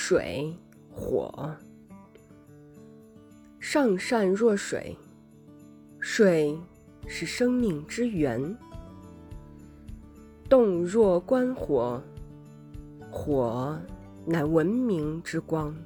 水火上善若水，水是生命之源。动若观火，火乃文明之光。